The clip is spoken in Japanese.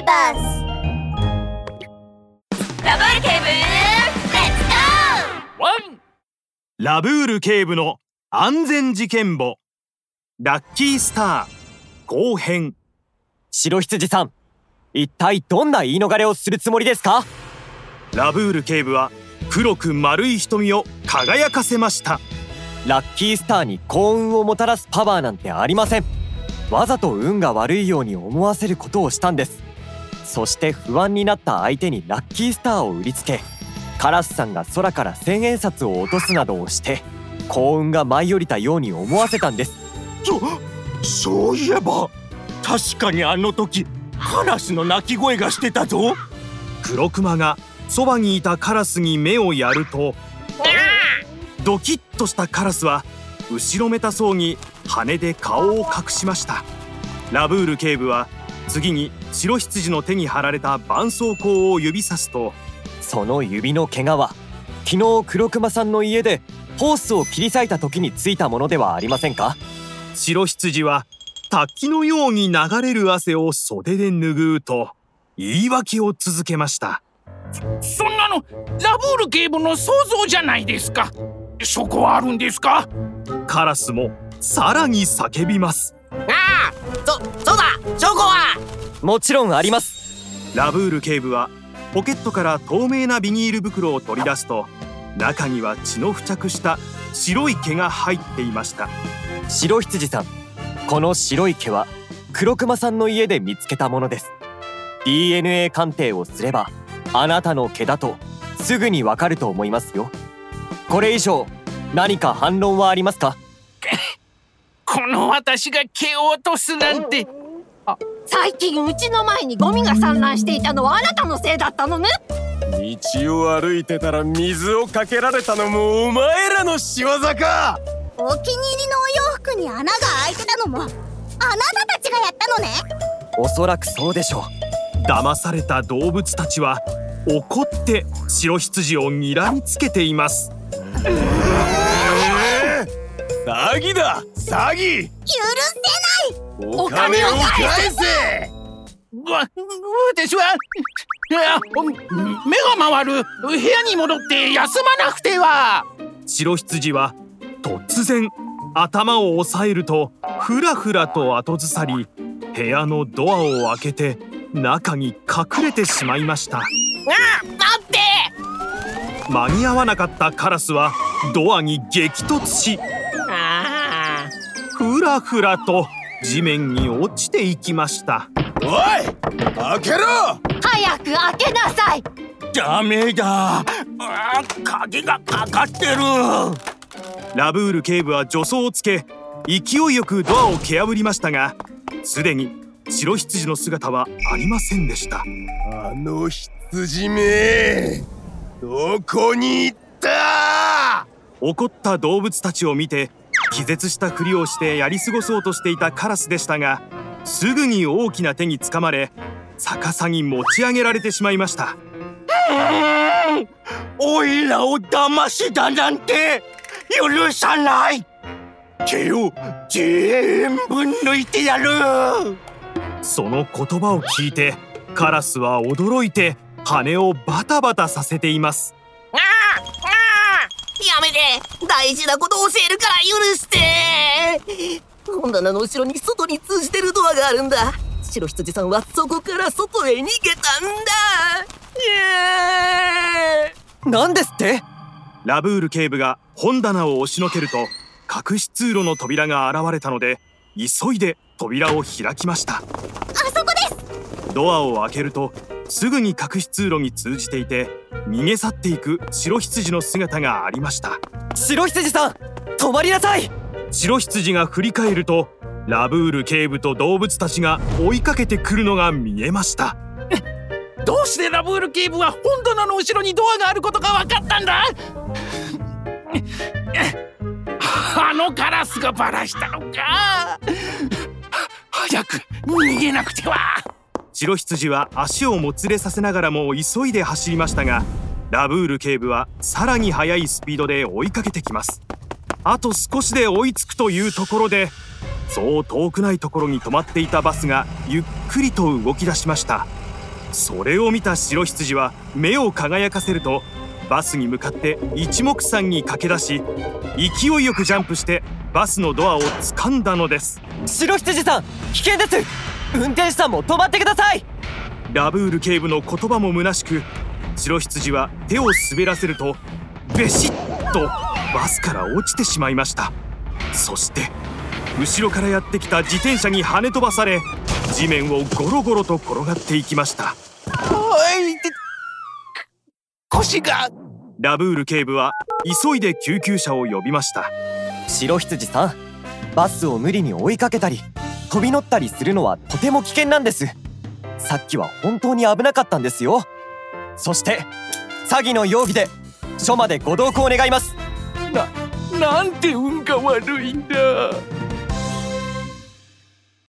ーバスラブール警部レッツゴーラブール警部の安全事件簿。ラッキースター後編。白羊さん一体どんな言い逃れをするつもりですか？ラブール警部は黒く丸い瞳を輝かせました。ラッキースターに幸運をもたらすパワーなんてありません。わざと運が悪いように思わせることをしたんですそして不安になった相手にラッキースターを売りつけカラスさんが空から千円札を落とすなどをして幸運が舞い降りたように思わせたんです。そそういえば確かにあの時カラスの鳴き声がしてたぞ。黒クマがそばにいたカラスに目をやるとドキッとしたカラスは後ろめたそうに羽で顔を隠しました。ラブール警部は次に白羊の手に貼られた絆創膏を指さすとその指の怪我は昨日黒熊さんの家でホースを切り裂いた時についたものではありませんか？白羊は滝のように流れる汗を袖で拭うと言い訳を続けました。そんなのラブール警部の想像じゃないですか。証拠はあるんですか？カラスもさらに叫びます。ああそそうだもちろんあります。ラブール警部はポケットから透明なビニール袋を取り出すと中には血の付着した白い毛が入っていました。白羊さんこの白い毛は黒熊さんの家で見つけたものです。DNA 鑑定をすればあなたの毛だとすぐにわかると思いますよ。これ以上何か反論はありますか？この私が毛を落とすなんて最近うちの前にゴミが散乱していたのはあなたのせいだったのね。道を歩いてたら水をかけられたのもお前らの仕業か。お気に入りのお洋服に穴が開いてたのもあなたたちがやったのね。おそらくそうでしょう。騙された動物たちは怒って白羊を睨みつけています。詐欺だ！詐欺！許せないお金を返せ！わ私はいや目が回る部屋に戻って休まなくては白羊は突然頭を押さえるとふらふらと後ずさり部屋のドアを開けて中に隠れてしまいましたあ待って間に合わなかったカラスはドアに激突しあふらふらと地面に落ちていきました。おい開けろ！早く開けなさい。ダメだ。あ鍵がかかってる。ラブール警部は助走をつけ勢いよくドアを蹴破りましたがすでに白羊の姿はありませんでした。あの羊めどこに行った？怒った動物たちを見て気絶したふりをしてやり過ごそうとしていたカラスでしたがすぐに大きな手につかまれ逆さに持ち上げられてしまいました。おいらを騙したなんて許さない。毛を全部抜いてやる。その言葉を聞いてカラスは驚いて羽をバタバタさせていますやめて。大事なこと教えるから許して。本棚の後ろに外に通じてるドアがあるんだ。白羊さんはそこから外へ逃げたんだ。何ですって？ラブール警部が本棚を押しのけると隠し通路の扉が現れたので急いで扉を開きました。あそこです。ドアを開けるとすぐに隠し通路に通じていて逃げ去っていく白羊の姿がありました。白羊さん止まりなさい！白羊が振り返るとラブール警部と動物たちが追いかけてくるのが見えました。どうしてラブール警部は本棚の後ろにドアがあることが分かったんだ？あのカラスがバラしたのか。早く逃げなくては白羊は足をもつれさせながらも急いで走りましたがラブール警部はさらに速いスピードで追いかけてきます。あと少しで追いつくというところでそう遠くないところに止まっていたバスがゆっくりと動き出しました。それを見た白羊は目を輝かせるとバスに向かって一目散に駆け出し勢いよくジャンプしてバスのドアを掴んだのです。白羊さん危険です。運転手さんも止まってください。ラブール警部の言葉も虚しく白羊は手を滑らせるとベシッとバスから落ちてしまいました。そして後ろからやってきた自転車に跳ね飛ばされ地面をゴロゴロと転がっていきました。おいて腰が。ラブール警部は急いで救急車を呼びました。白羊さんバスを無理に追いかけたり飛び乗ったりするのはとても危険なんです。さっきは本当に危なかったんですよ。そして詐欺の容疑で署までご同行願います。なんて運が悪いんだ。